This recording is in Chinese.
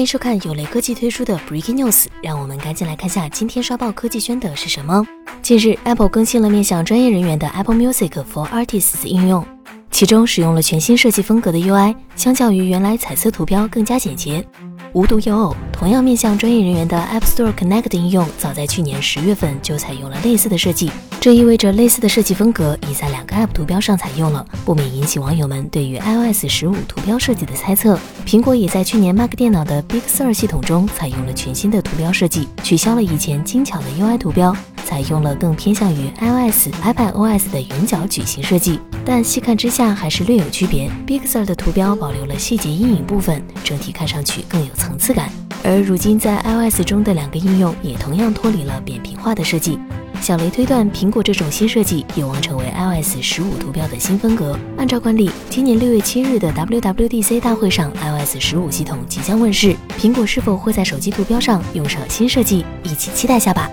欢迎收看有雷科技推出的 Breaking News，让我们赶紧来看下今天刷爆科技圈的是什么。近日，Apple 更新了面向专业人员的 Apple Music for Artists 应用，其中使用了全新设计风格的 UI，相较于原来彩色图标更加简洁。无独有偶，同样面向专业人员的 App Store Connect 应用，早在去年十月份就采用了类似的设计。这意味着类似的设计风格已在两个 App 图标上采用了，不免引起网友们对于 iOS 十五图标设计的猜测。苹果也在去年 Mac 电脑的 Big Sur 系统中采用了全新的图标设计，取消了以前精巧的 UI 图标，采用了更偏向于 iOS、iPadOS 的圆角矩形设计。但细看之下还是略有区别，Big Sur 的图标保留了细节阴影部分，整体看上去更有层次感。而如今在 iOS 中的两个应用也同样脱离了扁平化的设计。小雷推断，苹果这种新设计有望成为 iOS 十五图标的新风格。按照惯例，今年六月七日的 WWDC 大会上，iOS 十五系统即将问世，苹果是否会在手机图标上用上新设计？一起期待下吧。